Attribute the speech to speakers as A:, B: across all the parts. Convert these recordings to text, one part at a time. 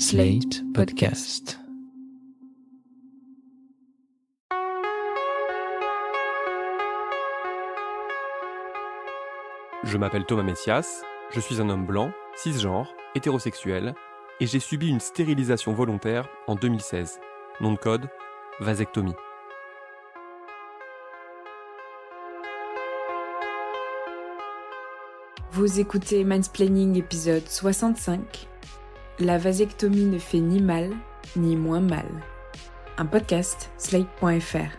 A: Slate Podcast.
B: Je m'appelle Thomas Messias, je suis un homme blanc, cisgenre, hétérosexuel, et j'ai subi une stérilisation volontaire en 2016. Nom de code, vasectomie.
C: Vous écoutez Mansplaining épisode 65. La vasectomie ne fait ni mal, ni moins mal. Un podcast, slate.fr.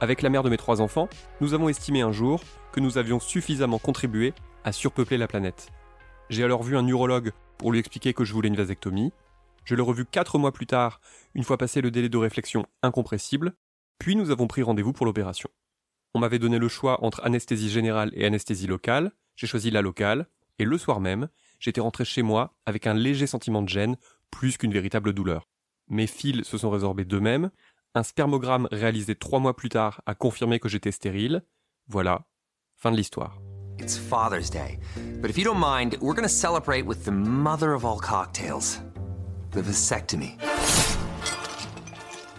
B: Avec la mère de mes trois enfants, nous avons estimé un jour que nous avions suffisamment contribué à surpeupler la planète. J'ai alors vu un urologue pour lui expliquer que je voulais une vasectomie. Je l'ai revu quatre mois plus tard, une fois passé le délai de réflexion incompressible, puis nous avons pris rendez-vous pour l'opération. On m'avait donné le choix entre anesthésie générale et anesthésie locale, j'ai choisi la locale, et le soir même, j'étais rentré chez moi avec un léger sentiment de gêne, plus qu'une véritable douleur. Mes fils se sont résorbés d'eux-mêmes, un spermogramme réalisé trois mois plus tard a confirmé que j'étais stérile. Voilà, fin de l'histoire.
D: It's Father's Day, but if you don't mind, we're gonna celebrate with the mother of all cocktails, the vasectomy.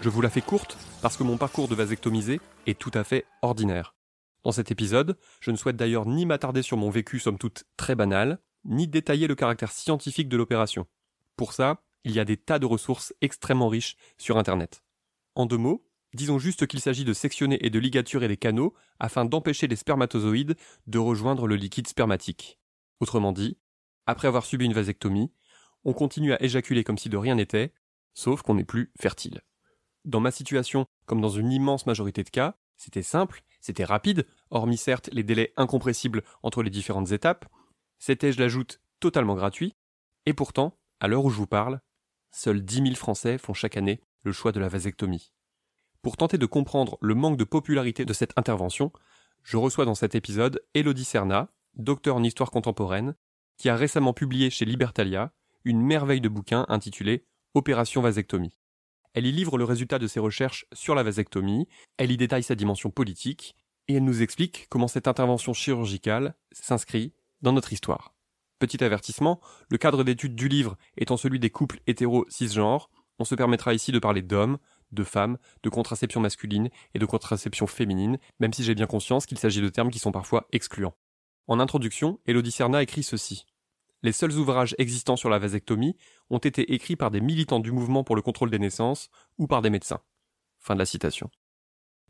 B: Je vous la fais courte parce que mon parcours de vasectomisé est tout à fait ordinaire. Dans cet épisode, je ne souhaite d'ailleurs ni m'attarder sur mon vécu somme toute très banal, ni détailler le caractère scientifique de l'opération. Pour ça, il y a des tas de ressources extrêmement riches sur Internet. En deux mots, disons juste qu'il s'agit de sectionner et de ligaturer les canaux afin d'empêcher les spermatozoïdes de rejoindre le liquide spermatique. Autrement dit, après avoir subi une vasectomie, on continue à éjaculer comme si de rien n'était, sauf qu'on n'est plus fertile. Dans ma situation, comme dans une immense majorité de cas, c'était simple, c'était rapide, hormis certes les délais incompressibles entre les différentes étapes, c'était, je l'ajoute, totalement gratuit, et pourtant, à l'heure où je vous parle, seuls 10 000 Français font chaque année le choix de la vasectomie. Pour tenter de comprendre le manque de popularité de cette intervention, je reçois dans cet épisode Elodie Serna, docteur en histoire contemporaine, qui a récemment publié chez Libertalia une merveille de bouquin intitulé Opération vasectomie. Elle y livre le résultat de ses recherches sur la vasectomie, elle y détaille sa dimension politique, et elle nous explique comment cette intervention chirurgicale s'inscrit dans notre histoire. Petit avertissement, le cadre d'étude du livre étant celui des couples hétéro cisgenres, on se permettra ici de parler d'hommes, de femmes, de contraception masculine et de contraception féminine, même si j'ai bien conscience qu'il s'agit de termes qui sont parfois excluants. En introduction, Elodie Serna écrit ceci. Les seuls ouvrages existants sur la vasectomie ont été écrits par des militants du mouvement pour le contrôle des naissances ou par des médecins. Fin de la citation.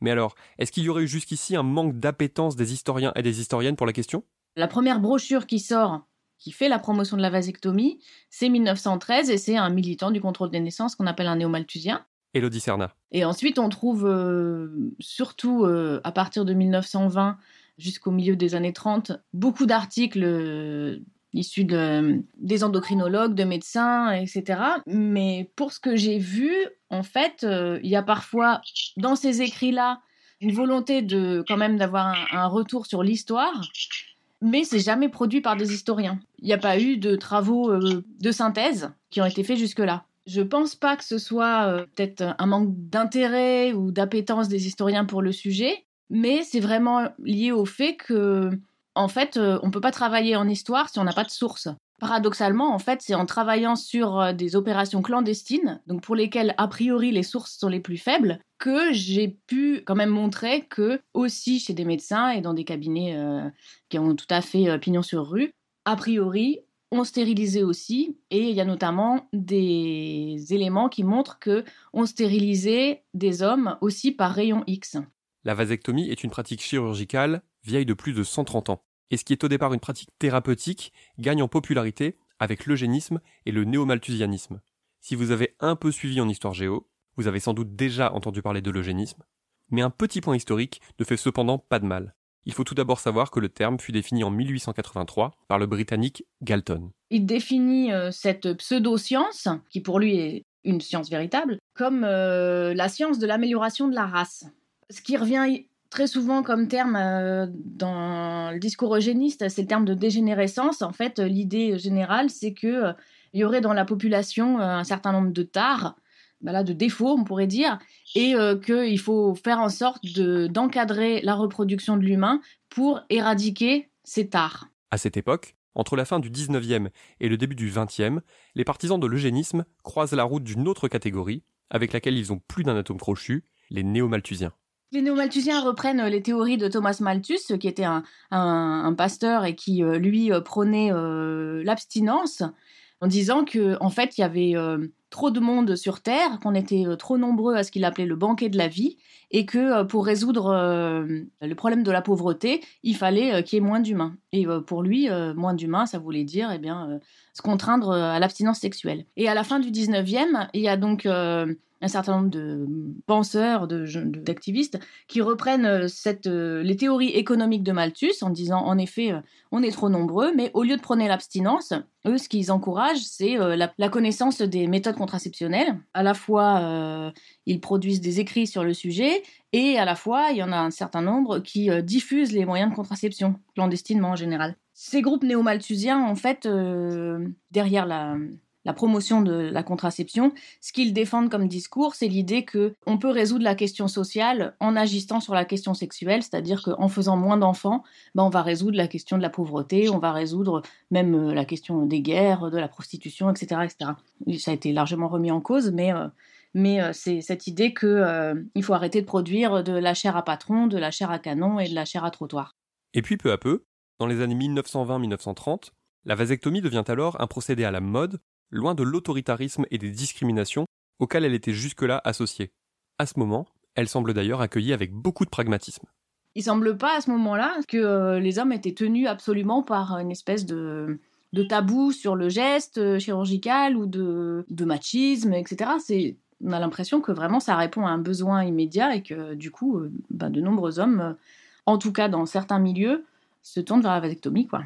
B: Mais alors, est-ce qu'il y aurait eu jusqu'ici un manque d'appétence des historiens et des historiennes pour la question?
E: La première brochure qui sort, qui fait la promotion de la vasectomie, c'est 1913 et c'est un militant du contrôle des naissances qu'on appelle un néomalthusien.
B: Elodie Serna.
E: Et ensuite, on trouve, euh, surtout euh, à partir de 1920 jusqu'au milieu des années 30, beaucoup d'articles euh, issus de, des endocrinologues, de médecins, etc. Mais pour ce que j'ai vu, en fait, il y a parfois dans ces écrits-là une volonté de quand même d'avoir un, un retour sur l'histoire, mais c'est jamais produit par des historiens. Il n'y a pas eu de travaux euh, de synthèse qui ont été faits jusque-là. Je pense pas que ce soit euh, peut-être un manque d'intérêt ou d'appétence des historiens pour le sujet, mais c'est vraiment lié au fait que en fait, euh, on peut pas travailler en histoire si on n'a pas de source. Paradoxalement, en fait, c'est en travaillant sur euh, des opérations clandestines, donc pour lesquelles a priori les sources sont les plus faibles, que j'ai pu quand même montrer que aussi chez des médecins et dans des cabinets euh, qui ont tout à fait euh, pignon sur rue, a priori on stérilisait aussi et il y a notamment des éléments qui montrent que on stérilisait des hommes aussi par rayon X.
B: La vasectomie est une pratique chirurgicale vieille de plus de 130 ans. Et ce qui est au départ une pratique thérapeutique gagne en popularité avec l'eugénisme et le néomalthusianisme. Si vous avez un peu suivi en histoire géo, vous avez sans doute déjà entendu parler de l'eugénisme, mais un petit point historique ne fait cependant pas de mal. Il faut tout d'abord savoir que le terme fut défini en 1883 par le britannique Galton.
E: Il définit euh, cette pseudo-science, qui pour lui est une science véritable, comme euh, la science de l'amélioration de la race. Ce qui revient très souvent comme terme euh, dans le discours eugéniste, c'est le terme de dégénérescence. En fait, l'idée générale, c'est que euh, y aurait dans la population euh, un certain nombre de tares, voilà, de défauts, on pourrait dire, et qu'il faut faire en sorte de- d'encadrer la reproduction de l'humain pour éradiquer ces tares.
B: À cette époque, Entre la fin du 19e et le début du 20e, les partisans de l'eugénisme croisent la route d'une autre catégorie, avec laquelle ils ont plus d'un atome crochu, les néo-malthusiens.
E: Les néo-malthusiens reprennent les théories de Thomas Malthus, qui était un, pasteur et qui, euh, lui, euh, prônait euh, l'abstinence, en disant que en fait, il y avait trop de monde sur Terre, qu'on était trop nombreux à ce qu'il appelait le banquet de la vie, et que pour résoudre le problème de la pauvreté, il fallait qu'il y ait moins d'humains. Et pour lui, moins d'humains, ça voulait dire eh bien, se contraindre à l'abstinence sexuelle. Et à la fin du 19e, il y a donc un certain nombre de penseurs, d'activistes, qui reprennent euh, euh, les théories économiques de Malthus en disant en effet, euh, on est trop nombreux, mais au lieu de prôner l'abstinence, eux, ce qu'ils encouragent, c'est la, connaissance des méthodes contraceptionnelles. À la fois, ils produisent des écrits sur le sujet, et à la fois, il y en a un certain nombre qui diffusent les moyens de contraception, clandestinement en général. Ces groupes néo-malthusiens, en fait, derrière la, promotion de la contraception, ce qu'ils défendent comme discours, c'est l'idée que on peut résoudre la question sociale en agissant sur la question sexuelle, c'est-à-dire qu'en faisant moins d'enfants, ben on va résoudre la question de la pauvreté, on va résoudre même euh, la question des guerres, de la prostitution, etc., etc. Ça a été largement remis en cause, mais euh, mais euh, c'est cette idée qu'il il faut arrêter de produire de la chair à patron, de la chair à canon et de la chair à trottoir.
B: Et puis peu à peu, dans les années 1920-1930, la vasectomie devient alors un procédé à la mode loin de l'autoritarisme et des discriminations auxquelles elle était jusque-là associée. À ce moment, elle semble d'ailleurs accueillie avec beaucoup de pragmatisme.
E: Il semble pas à ce moment-là que euh, les hommes étaient tenus absolument par une espèce de, tabou sur le geste euh, chirurgical ou de, machisme, etc. on a l'impression que vraiment ça répond à un besoin immédiat et que du coup, euh, bah, de nombreux hommes, en tout cas dans certains milieux, se tournent vers la vasectomie, quoi.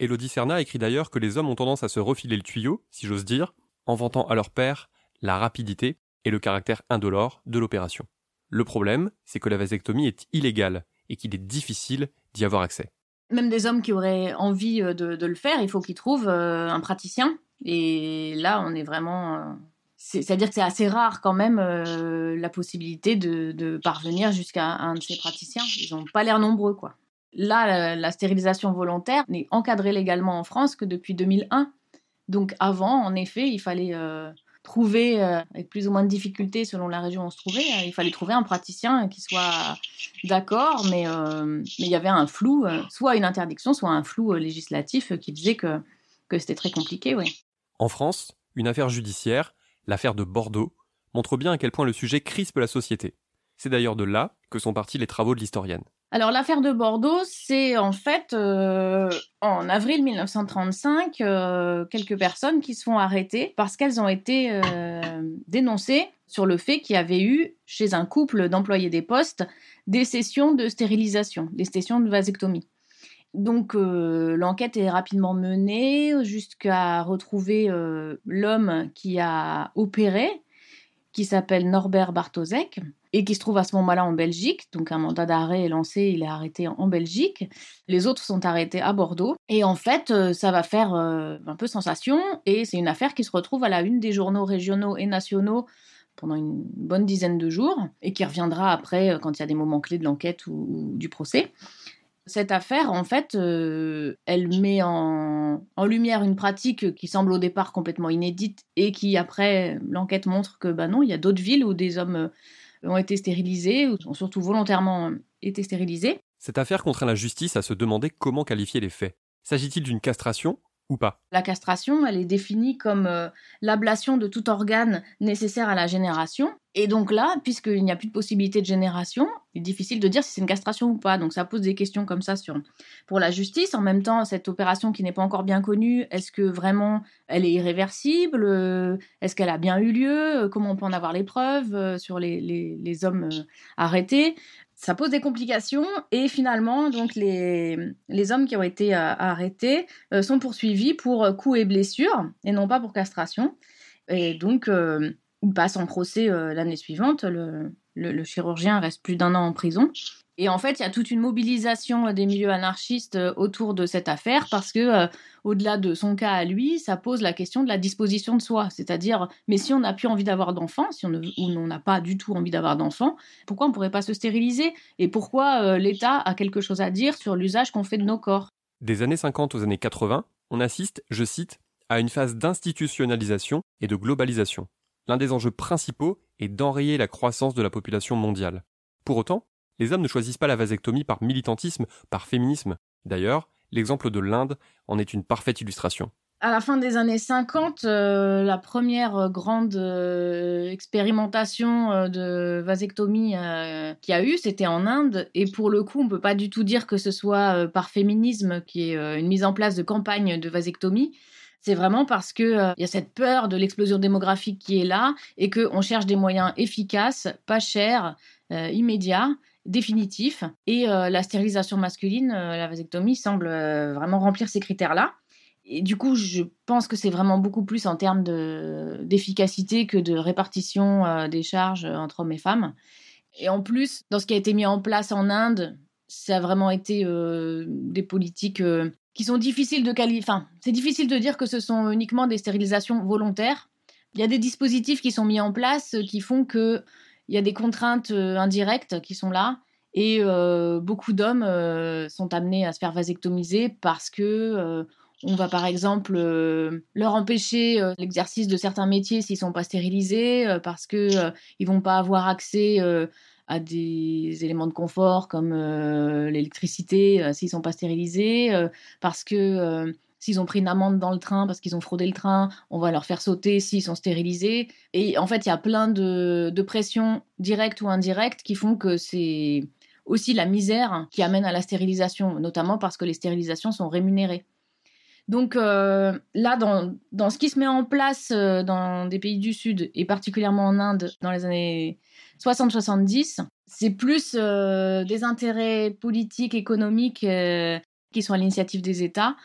B: Elodie Serna écrit d'ailleurs que les hommes ont tendance à se refiler le tuyau, si j'ose dire, en vantant à leur père la rapidité et le caractère indolore de l'opération. Le problème, c'est que la vasectomie est illégale et qu'il est difficile d'y avoir accès.
E: Même des hommes qui auraient envie euh, de, le faire, il faut qu'ils trouvent euh, un praticien. Et là, on est vraiment. Euh, c'est-à-dire que c'est assez rare quand même la possibilité de, parvenir jusqu'à un de ces praticiens. Ils n'ont pas l'air nombreux, quoi. Là, la, stérilisation volontaire n'est encadrée légalement en France que depuis 2001. Donc avant, en effet, il fallait euh, trouver, euh, avec plus ou moins de difficultés selon la région où on se trouvait, euh, il fallait trouver un praticien qui soit d'accord, mais, il y avait un flou, soit une interdiction, soit un flou législatif qui disait que, que c'était très compliqué. Oui.
B: En France, une affaire judiciaire, l'affaire de Bordeaux, montre bien à quel point le sujet crispe la société. C'est d'ailleurs de là que sont partis les travaux de l'historienne.
E: Alors l'affaire de Bordeaux, c'est en fait euh, en avril 1935 euh, quelques personnes qui se font arrêter parce qu'elles ont été euh, dénoncées sur le fait qu'il y avait eu chez un couple d'employés des postes des sessions de stérilisation, des sessions de vasectomie. Donc l'enquête est rapidement menée jusqu'à retrouver l'homme qui a opéré, qui s'appelle Norbert Bartosek et qui se trouve à ce moment-là en Belgique. Donc un mandat d'arrêt est lancé, il est arrêté en Belgique. Les autres sont arrêtés à Bordeaux. Et en fait, euh, ça va faire euh, un peu sensation et c'est une affaire qui se retrouve à la une des journaux régionaux et nationaux pendant une bonne dizaine de jours et qui reviendra après euh, quand il y a des moments clés de l'enquête ou, du procès. Cette affaire, en fait, elle met en, lumière une pratique qui semble au départ complètement inédite et qui, après, l'enquête montre que, bah non, il y a d'autres villes où des hommes ont été stérilisés, ou ont surtout volontairement été stérilisés.
B: Cette affaire contraint la justice à se demander comment qualifier les faits. S'agit-il d'une castration
E: La castration, elle est définie comme euh, l'ablation de tout organe nécessaire à la génération. Et donc là, puisqu'il n'y a plus de possibilité de génération, il est difficile de dire si c'est une castration ou pas. Donc ça pose des questions comme ça sur, pour la justice. En même temps, cette opération qui n'est pas encore bien connue, est-ce que vraiment elle est irréversible? Euh, Est-ce qu'elle a bien eu lieu? Comment on peut en avoir les preuves euh, sur les, les hommes arrêtés? Ça pose des complications et finalement donc les, les hommes qui ont été euh, arrêtés euh, sont poursuivis pour euh, coups et blessures et non pas pour castration. Et donc ils passent en procès l'année suivante. Le, le, chirurgien reste plus d'un an en prison et en fait, il y a toute une mobilisation des milieux anarchistes euh, autour de cette affaire parce que, euh, au-delà de son cas à lui, ça pose la question de la disposition de soi. C'est-à-dire, mais si on n'a plus envie d'avoir d'enfants, si ou on n'a pas du tout envie d'avoir d'enfants, pourquoi on ne pourrait pas se stériliser? Et pourquoi euh, l'État a quelque chose à dire sur l'usage qu'on fait de nos corps?
B: Des années 50 aux années 80, On assiste, je cite, à une phase d'institutionnalisation et de globalisation. L'un des enjeux principaux est d'enrayer la croissance de la population mondiale. Pour autant, les hommes ne choisissent pas la vasectomie par militantisme, par féminisme. D'ailleurs, l'exemple de l'Inde en est une parfaite illustration.
E: À la fin des années 50, euh, la première euh, grande euh, expérimentation de vasectomie qu'il y a eu, c'était en Inde. Et pour le coup, on ne peut pas du tout dire que ce soit par féminisme qui est une mise en place de campagne de vasectomie. C'est vraiment parce qu'il y a cette peur de l'explosion démographique qui est là et qu'on cherche des moyens efficaces, pas chers, immédiats définitifs. Et la stérilisation masculine, la vasectomie, semble vraiment remplir ces critères-là et du coup, je pense que c'est vraiment beaucoup plus en termes d'efficacité que de répartition euh, des charges euh, entre hommes et femmes. Et en plus, dans ce qui a été mis en place en Inde, ça a vraiment été euh, des politiques qui sont difficiles de qualifier. Enfin, c'est difficile de dire que ce sont uniquement des stérilisations volontaires. Il y a des dispositifs qui sont mis en place qui font que il y a des contraintes indirectes qui sont là. Et beaucoup d'hommes sont amenés à se faire vasectomiser parce que on va par exemple euh, leur empêcher euh, l'exercice de certains métiers s'ils sont pas stérilisés euh, parce que ils vont pas avoir accès à des éléments de confort comme l'électricité s'ils sont pas stérilisés parce que s'ils ont pris une amende dans le train parce qu'ils ont fraudé le train, on va leur faire sauter s'ils sont stérilisés. Et en fait, il y a plein de, pressions directes ou indirectes qui font que c'est aussi la misère qui amène à la stérilisation, notamment parce que les stérilisations sont rémunérées. Donc euh, là, dans, ce qui se met en place euh, dans des pays du Sud, et particulièrement en Inde, dans les années 60-70, c'est plus euh, des intérêts politiques, économiques qui sont à l'initiative des États.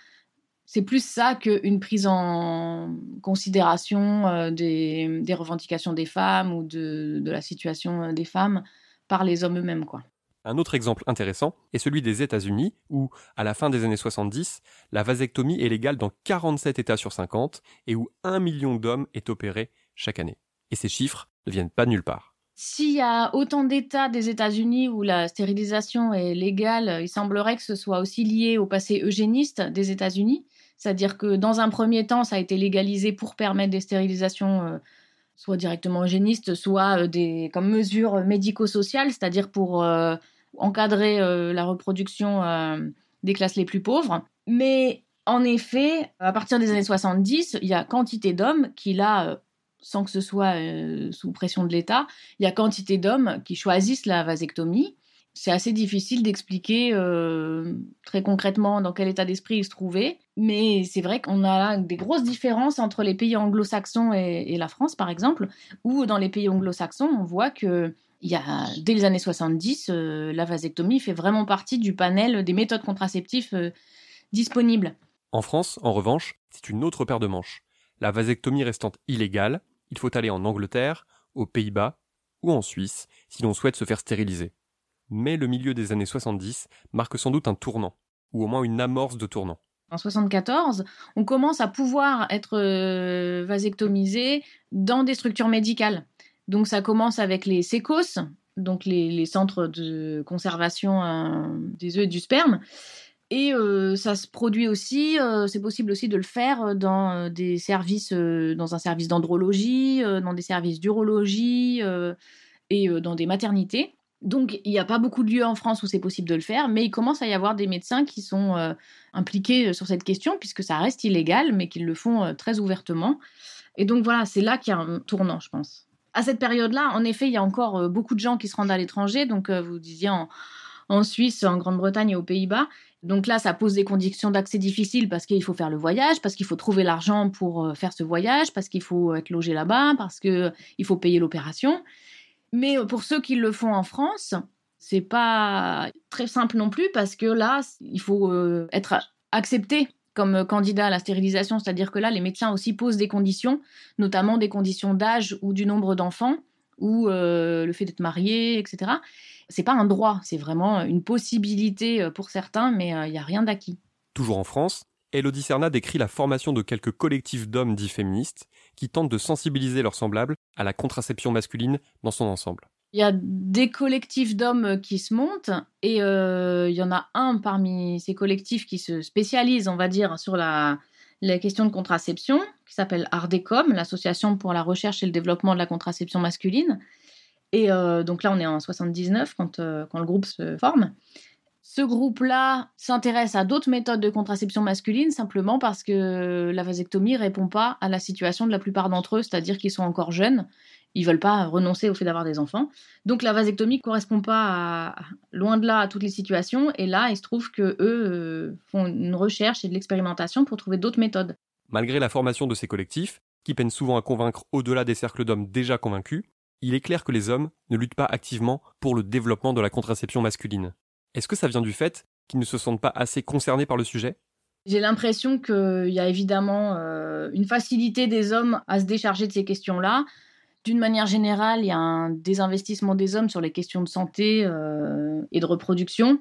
E: C'est plus ça qu'une prise en considération des, revendications des femmes ou de, de la situation des femmes par les hommes eux-mêmes, quoi.
B: Un autre exemple intéressant est celui des États-Unis, où, à la fin des années 70, la vasectomie est légale dans 47 États sur 50 et où un million d'hommes est opéré chaque année. Et ces chiffres ne viennent pas de nulle part.
E: S'il y a autant d'États des États-Unis où la stérilisation est légale, il semblerait que ce soit aussi lié au passé eugéniste des États-Unis. C'est-à-dire que dans un premier temps, ça a été légalisé pour permettre des stérilisations euh, soit directement eugénistes, soit euh, des, comme mesure médico-sociale, c'est-à-dire pour euh, encadrer la reproduction des classes les plus pauvres. Mais en effet, à partir des années 70, il y a quantité d'hommes qui, là, sans que ce soit sous pression de l'État, il y a quantité d'hommes qui choisissent la vasectomie. C'est assez difficile d'expliquer très concrètement dans quel état d'esprit ils se trouvaient, mais c'est vrai qu'on a des grosses différences entre les pays anglo-saxons et, et, la France, par exemple, où dans les pays anglo-saxons, on voit que il y a, dès les années 70, euh, la vasectomie fait vraiment partie du panel des méthodes contraceptives euh, disponibles.
B: En France, en revanche, c'est une autre paire de manches. La vasectomie restant illégale, il faut aller en Angleterre, aux Pays-Bas ou en Suisse si l'on souhaite se faire stériliser. Mais le milieu des années 70 marque sans doute un tournant, ou au moins une amorce de tournant.
E: En 74, on commence à pouvoir être euh, vasectomisé dans des structures médicales. Donc ça commence avec les sécos, donc les, centres de conservation euh, des œufs et du sperme. Et euh, ça se produit aussi, c'est possible aussi de le faire dans des services, dans un service d'andrologie, dans des services d'urologie et dans des maternités. Donc il n'y a pas beaucoup de lieux en France où c'est possible de le faire, mais il commence à y avoir des médecins qui sont impliqués sur cette question, puisque ça reste illégal, mais qu'ils le font très ouvertement. Et donc voilà, c'est là qu'il y a un tournant, je pense à cette période-là, en effet, il y a encore euh, beaucoup de gens qui se rendent à l'étranger. Donc, euh, vous disiez en, Suisse, en Grande-Bretagne et aux Pays-Bas. Donc là, ça pose des conditions d'accès difficiles parce qu'il faut faire le voyage, parce qu'il faut trouver l'argent pour euh, faire ce voyage, parce qu'il faut être logé là-bas, parce qu'il faut payer l'opération. Mais pour ceux qui le font en France, c'est pas très simple non plus parce que là, il faut être accepté comme euh, candidat à la stérilisation, c'est-à-dire que là, les médecins aussi posent des conditions, notamment des conditions d'âge ou du nombre d'enfants, ou euh, le fait d'être marié, etc. C'est pas un droit, c'est vraiment une possibilité euh, pour certains, mais il n'y a rien d'acquis.
B: Toujours en France, Elodie Serna décrit la formation de quelques collectifs d'hommes dits féministes qui tentent de sensibiliser leurs semblables à la contraception masculine dans son ensemble.
E: Il y a des collectifs d'hommes qui se montent et euh, il y en a un parmi ces collectifs qui se spécialise, on va dire, sur la les questions de contraception, qui s'appelle ARDECOM, l'Association pour la recherche et le développement de la contraception masculine. Et euh, donc là, on est en 79 quand, euh, quand le groupe se forme. Ce groupe-là s'intéresse à d'autres méthodes de contraception masculine simplement parce que la vasectomie répond pas à la situation de la plupart d'entre eux, c'est-à-dire qu'ils sont encore jeunes, ils veulent pas renoncer au fait d'avoir des enfants. Donc la vasectomie correspond pas loin de là à toutes les situations et là, il se trouve que eux euh, font une recherche et de l'expérimentation pour trouver d'autres méthodes.
B: Malgré la formation de ces collectifs, qui peinent souvent à convaincre au-delà des cercles d'hommes déjà convaincus, il est clair que les hommes ne luttent pas activement pour le développement de la contraception masculine. Est-ce que ça vient du fait qu'ils ne se sentent pas assez concernés par le sujet?
E: J'ai l'impression qu'il y a évidemment euh, une facilité des hommes à se décharger de ces questions-là. D'une manière générale, il y a un désinvestissement des hommes sur les questions de santé euh, et de reproduction.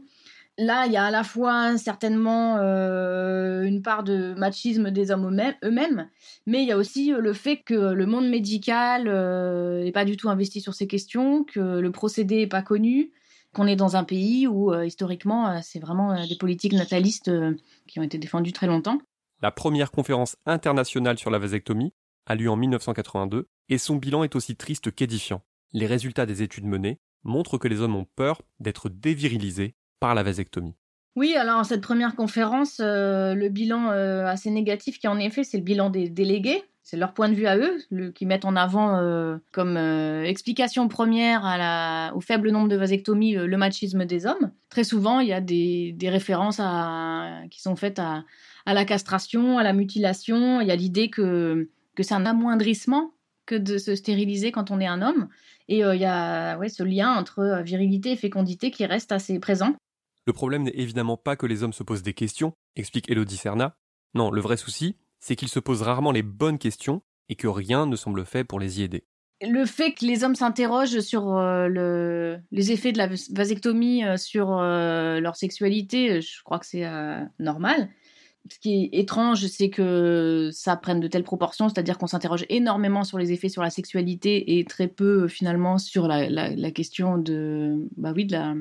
E: Là, il y a à la fois certainement euh, une part de machisme des hommes eux-mêmes, mais il y a aussi le fait que le monde médical n'est pas du tout investi sur ces questions, que le procédé n'est pas connu, qu'on est dans un pays où, euh, historiquement, euh, c'est vraiment euh, des politiques natalistes qui ont été défendues très longtemps.
B: La première conférence internationale sur la vasectomie a lieu en 1982 et son bilan est aussi triste qu'édifiant. Les résultats des études menées montrent que les hommes ont peur d'être dévirilisés par la vasectomie.
E: Oui, alors cette première conférence, le bilan assez négatif qui en est fait, c'est le bilan des délégués, c'est leur point de vue à eux, qui mettent en avant euh, comme euh, explication première au faible nombre de vasectomies le, machisme des hommes. Très souvent, il y a des, références qui sont faites à, la castration, à la mutilation. Il y a l'idée que, c'est un amoindrissement que de se stériliser quand on est un homme. Et euh, il y a ce lien entre virilité et fécondité qui reste assez présent.
B: Le problème n'est évidemment pas que les hommes se posent des questions, explique Elodie Serna. Non, le vrai souci, c'est qu'ils se posent rarement les bonnes questions et que rien ne semble fait pour les y aider.
E: Le fait que les hommes s'interrogent sur euh, les effets de la vasectomie euh, sur euh, leur sexualité, je crois que c'est normal. Ce qui est étrange, c'est que ça prenne de telles proportions, c'est-à-dire qu'on s'interroge énormément sur les effets sur la sexualité et très peu finalement sur la, question de, bah oui, de la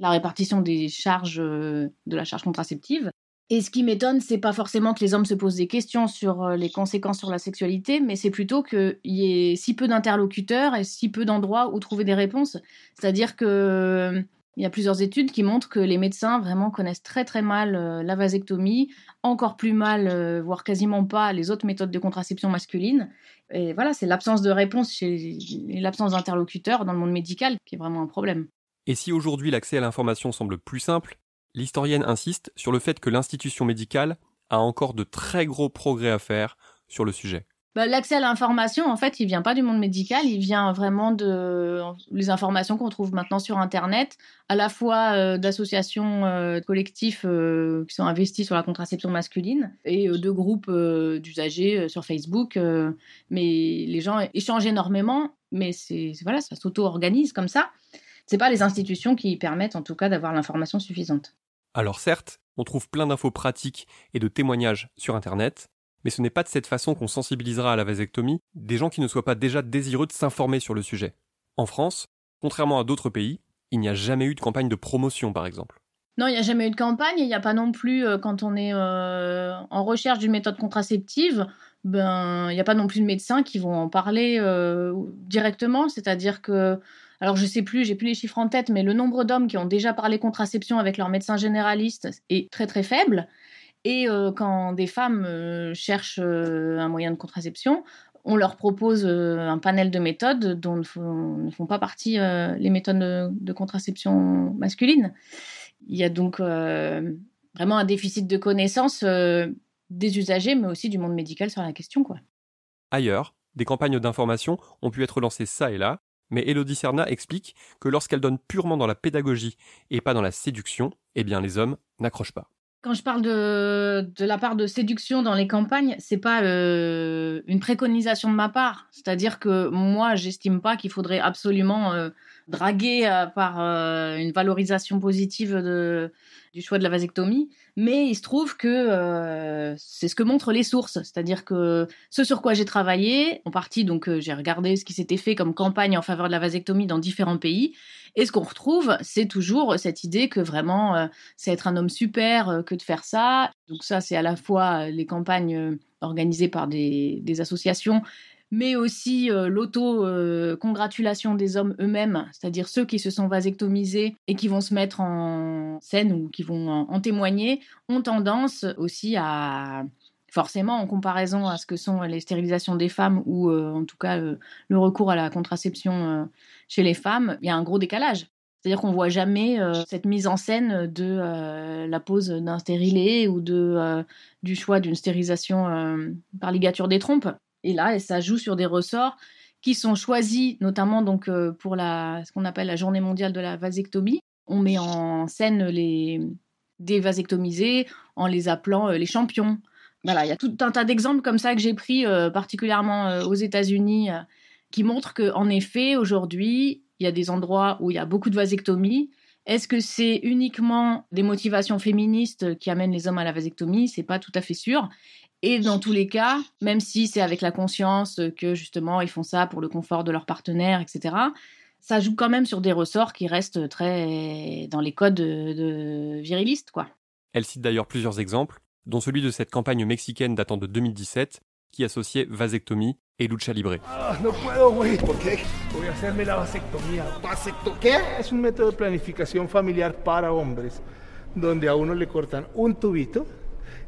E: répartition des charges, de la charge contraceptive. Et ce qui m'étonne, c'est pas forcément que les hommes se posent des questions sur euh, les conséquences sur la sexualité, mais c'est plutôt qu'il y ait si peu d'interlocuteurs et si peu d'endroits où trouver des réponses. C'est-à-dire que il y a plusieurs études qui montrent que les médecins vraiment connaissent très très mal euh, la vasectomie, encore plus mal, euh, voire quasiment pas, les autres méthodes de contraception masculine. Et voilà, c'est l'absence de réponse chez l'absence d'interlocuteurs dans le monde médical qui est vraiment un problème.
B: Et si aujourd'hui l'accès à l'information semble plus simple, l'historienne insiste sur le fait que l'institution médicale a encore de très gros progrès à faire sur le sujet.
E: Bah, l'accès à l'information, en fait, il vient pas du monde médical, il vient vraiment de les informations qu'on trouve maintenant sur Internet, à la fois euh, d'associations euh, collectifs euh, qui sont investis sur la contraception masculine et de groupes d'usagers sur Facebook. mais les gens échangent énormément, mais c'est voilà, ça s'auto-organise comme ça. C'est pas les institutions qui permettent, en tout cas, d'avoir l'information suffisante.
B: Alors certes, on trouve plein d'infos pratiques et de témoignages sur Internet, mais ce n'est pas de cette façon qu'on sensibilisera à la vasectomie des gens qui ne soient pas déjà désireux de s'informer sur le sujet. En France, contrairement à d'autres pays, il n'y a jamais eu de campagne de promotion par exemple.
E: Non, il n'y a jamais eu de campagne, il n'y a pas non plus, euh, quand on est euh, en recherche d'une méthode contraceptive, ben, il n'y a pas non plus de médecins qui vont en parler euh, directement, c'est-à-dire que alors je sais plus, j'ai plus les chiffres en tête, mais le nombre d'hommes qui ont déjà parlé contraception avec leur médecin généraliste est très très faible. Et euh, quand des femmes euh, cherchent euh, un moyen de contraception, on leur propose un panel de méthodes dont ne font, pas partie les méthodes de, contraception masculine. Il y a donc vraiment un déficit de connaissances des usagers, mais aussi du monde médical sur la question. Quoi.
B: Ailleurs, des campagnes d'information ont pu être lancées ça et là, mais Elodie Serna explique que lorsqu'elle donne purement dans la pédagogie et pas dans la séduction, eh bien les hommes n'accrochent pas.
E: Quand je parle de, la part de séduction dans les campagnes, c'est pas euh, une préconisation de ma part. C'est-à-dire que moi, j'estime pas qu'il faudrait absolument euh, draguer euh, par une valorisation positive du choix de la vasectomie. Mais il se trouve que euh, c'est ce que montrent les sources, c'est-à-dire que ce sur quoi j'ai travaillé, en partie donc euh, j'ai regardé ce qui s'était fait comme campagne en faveur de la vasectomie dans différents pays, et ce qu'on retrouve, c'est toujours cette idée que vraiment euh, c'est être un homme super que de faire ça. Donc ça, c'est à la fois les campagnes organisées par des, associations, mais aussi l'auto-congratulation des hommes eux-mêmes, c'est-à-dire ceux qui se sont vasectomisés et qui vont se mettre en scène ou qui vont en témoigner, ont tendance aussi à forcément en comparaison à ce que sont les stérilisations des femmes ou euh, en tout cas euh, le recours à la contraception euh, chez les femmes, il y a un gros décalage. C'est-à-dire qu'on voit jamais cette mise en scène de la pose d'un stérilet ou de, du choix d'une stérilisation par ligature des trompes. Et là, ça joue sur des ressorts qui sont choisis, notamment donc pour la, ce qu'on appelle la Journée mondiale de la vasectomie. On met en scène les des vasectomisés en les appelant les champions voilà, il y a tout un tas d'exemples comme ça que j'ai pris euh, particulièrement euh, aux États-Unis euh, qui montrent qu'en effet, aujourd'hui, il y a des endroits où il y a beaucoup de vasectomie. Est-ce que c'est uniquement des motivations féministes qui amènent les hommes à la vasectomie? C'est pas tout à fait sûr. Et dans tous les cas, même si c'est avec la conscience que justement ils font ça pour le confort de leur partenaire, etc., ça joue quand même sur des ressorts qui restent très dans les codes de, de virilistes, quoi.
B: Elle cite d'ailleurs plusieurs exemples dont celui de cette campagne mexicaine datant de 2017 qui associait vasectomie et lucha libre.
F: Ah, no puedo, güey. ¿Por qué? Voy a hacerme la vasectomía. ¿Vasecto qué? Es un método de planificación familiar para hombres, donde a uno le cortan un tubito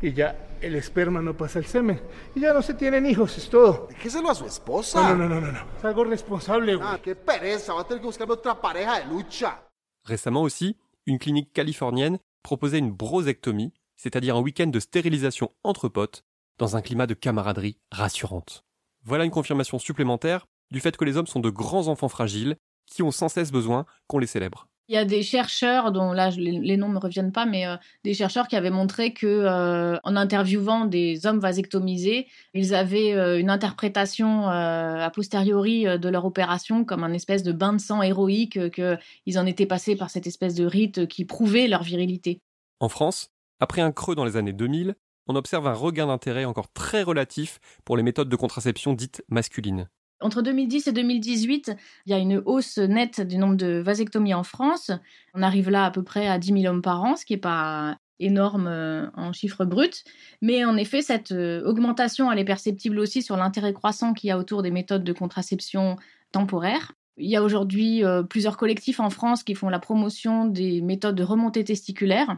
F: y ya el esperma no pasa el semen. Y ya no se tienen hijos, es todo.
G: Déjeselo a su esposa.
F: No, no, no, no, no. Es algo responsable, güey.
G: Ah, qué pereza. Va a tener que buscarme otra pareja de lucha.
B: Récemment aussi, une clinique californienne proposait une brosectomie c'est-à-dire un week-end de stérilisation entre potes, dans un climat de camaraderie rassurante. Voilà une confirmation supplémentaire du fait que les hommes sont de grands enfants fragiles qui ont sans cesse besoin qu'on les célèbre.
E: Il y a des chercheurs, dont là les, noms ne me reviennent pas, mais euh, des chercheurs qui avaient montré que, euh, en interviewant des hommes vasectomisés, ils avaient euh, une interprétation a posteriori de leur opération comme un espèce de bain de sang héroïque, qu'ils en étaient passés par cette espèce de rite qui prouvait leur virilité.
B: En France, après un creux dans les années 2000, on observe un regain d'intérêt encore très relatif pour les méthodes de contraception dites masculines.
E: Entre 2010 et 2018, il y a une hausse nette du nombre de vasectomies en France. On arrive là à peu près à 10 000 hommes par an, ce qui n'est pas énorme euh, en chiffres bruts. Mais en effet, cette euh, augmentation, elle est perceptible aussi sur l'intérêt croissant qu'il y a autour des méthodes de contraception temporaire. Il y a aujourd'hui euh, plusieurs collectifs en France qui font la promotion des méthodes de remontée testiculaire.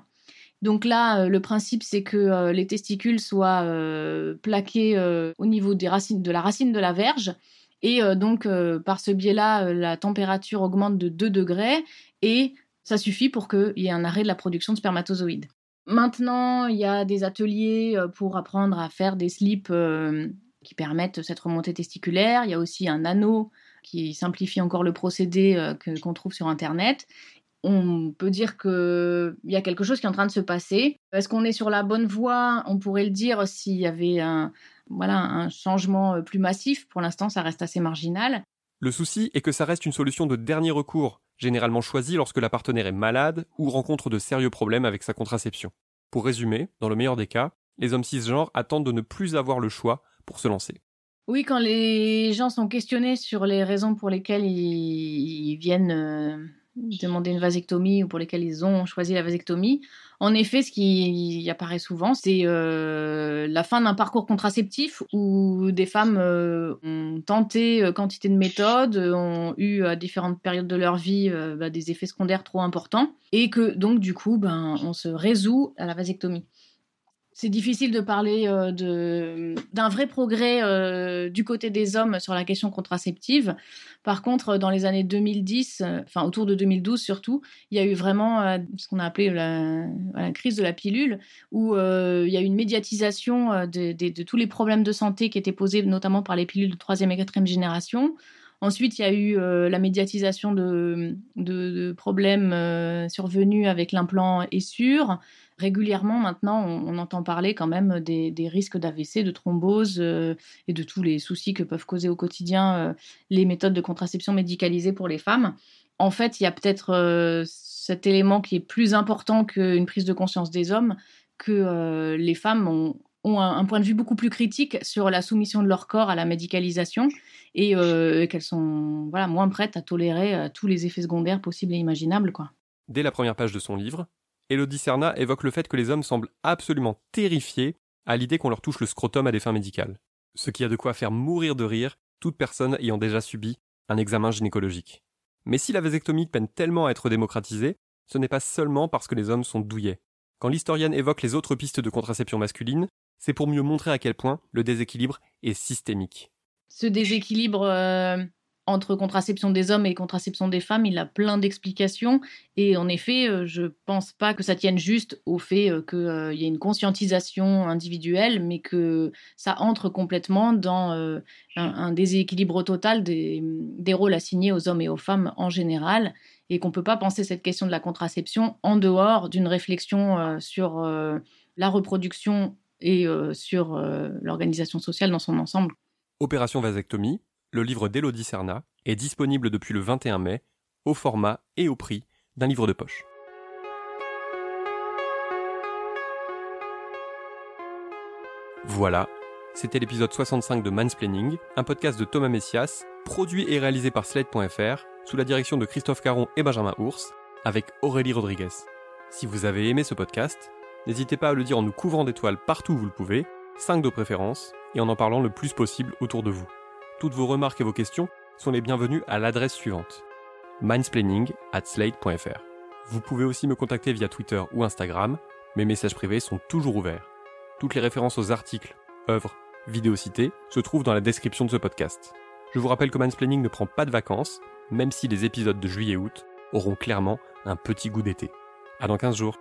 E: Donc là, le principe, c'est que les testicules soient plaqués au niveau de la racine de la verge. Et donc, par ce biais-là, la température augmente de 2 degrés et ça suffit pour qu'il y ait un arrêt de la production de spermatozoïdes. Maintenant, il y a des ateliers pour apprendre à faire des slips qui permettent cette remontée testiculaire. Il y a aussi un anneau qui simplifie encore le procédé qu'on trouve sur Internet on peut dire qu'il y a quelque chose qui est en train de se passer. Est-ce qu'on est sur la bonne voie? On pourrait le dire s'il y avait un, voilà, un changement euh, plus massif. Pour l'instant, ça reste assez marginal.
B: Le souci est que ça reste une solution de dernier recours, généralement choisie lorsque la partenaire est malade ou rencontre de sérieux problèmes avec sa contraception. Pour résumer, dans le meilleur des cas, les hommes cisgenres attendent de ne plus avoir le choix pour se lancer.
E: Oui, quand les gens sont questionnés sur les raisons pour lesquelles ils, viennent demander une vasectomie ou pour lesquels ils ont choisi la vasectomie. En effet, ce qui apparaît souvent, c'est euh, la fin d'un parcours contraceptif où des femmes euh, ont tenté euh, quantité de méthodes, ont eu à différentes périodes de leur vie bah, des effets secondaires trop importants et que donc du coup, ben, on se résout à la vasectomie c'est difficile de parler euh, d'un vrai progrès euh, du côté des hommes sur la question contraceptive. Par contre, dans les années 2010, euh, enfin autour de 2012 surtout, il y a eu vraiment ce qu'on a appelé la, crise de la pilule, où il y a eu une médiatisation de, tous les problèmes de santé qui étaient posés notamment par les pilules de troisième et quatrième génération. Ensuite, il y a eu la médiatisation de, problèmes survenus avec l'implant Essure régulièrement maintenant, on, entend parler quand même des, risques d'AVC, de thrombose euh, et de tous les soucis que peuvent causer au quotidien euh, les méthodes de contraception médicalisées pour les femmes. En fait, il y a peut-être euh, cet élément qui est plus important qu'une prise de conscience des hommes, que les femmes ont, un, point de vue beaucoup plus critique sur la soumission de leur corps à la médicalisation et qu'elles sont voilà, moins prêtes à tolérer tous les effets secondaires possibles et imaginables. Quoi.
B: Dès la première page de son livre, Elodie Serna évoque le fait que les hommes semblent absolument terrifiés à l'idée qu'on leur touche le scrotum à des fins médicales. Ce qui a de quoi faire mourir de rire toute personne ayant déjà subi un examen gynécologique. Mais si la vasectomie peine tellement à être démocratisée, ce n'est pas seulement parce que les hommes sont douillets. Quand l'historienne évoque les autres pistes de contraception masculine, c'est pour mieux montrer à quel point le déséquilibre est systémique.
E: Ce déséquilibre euh, entre contraception des hommes et contraception des femmes, il a plein d'explications. Et en effet, euh, je pense pas que ça tienne juste au fait euh, qu'il y ait une conscientisation individuelle, mais que ça entre complètement dans un, déséquilibre total des, rôles assignés aux hommes et aux femmes en général. Et qu'on peut pas penser cette question de la contraception en dehors d'une réflexion sur la reproduction et sur l'organisation sociale dans son ensemble.
B: Opération Vasectomie, le livre d'Élodie Serna, est disponible depuis le 21 mai, au format et au prix d'un livre de poche. Voilà, c'était l'épisode 65 de Mansplaining, un podcast de Thomas Messias, produit et réalisé par Slate.fr, sous la direction de Christophe Caron et Benjamin Ours, avec Aurélie Rodriguez. Si vous avez aimé ce podcast, n'hésitez pas à le dire en nous couvrant d'étoiles partout où vous le pouvez, 5 de préférence, et en en parlant le plus possible autour de vous. Toutes vos remarques et vos questions sont les bienvenues à l'adresse suivante mindsplaining at slate.fr. Vous pouvez aussi me contacter via Twitter ou Instagram, mes messages privés sont toujours ouverts. Toutes les références aux articles, œuvres, vidéos citées se trouvent dans la description de ce podcast. Je vous rappelle que Mansplaining ne prend pas de vacances, même si les épisodes de juillet et août auront clairement un petit goût d'été. À dans 15 jours.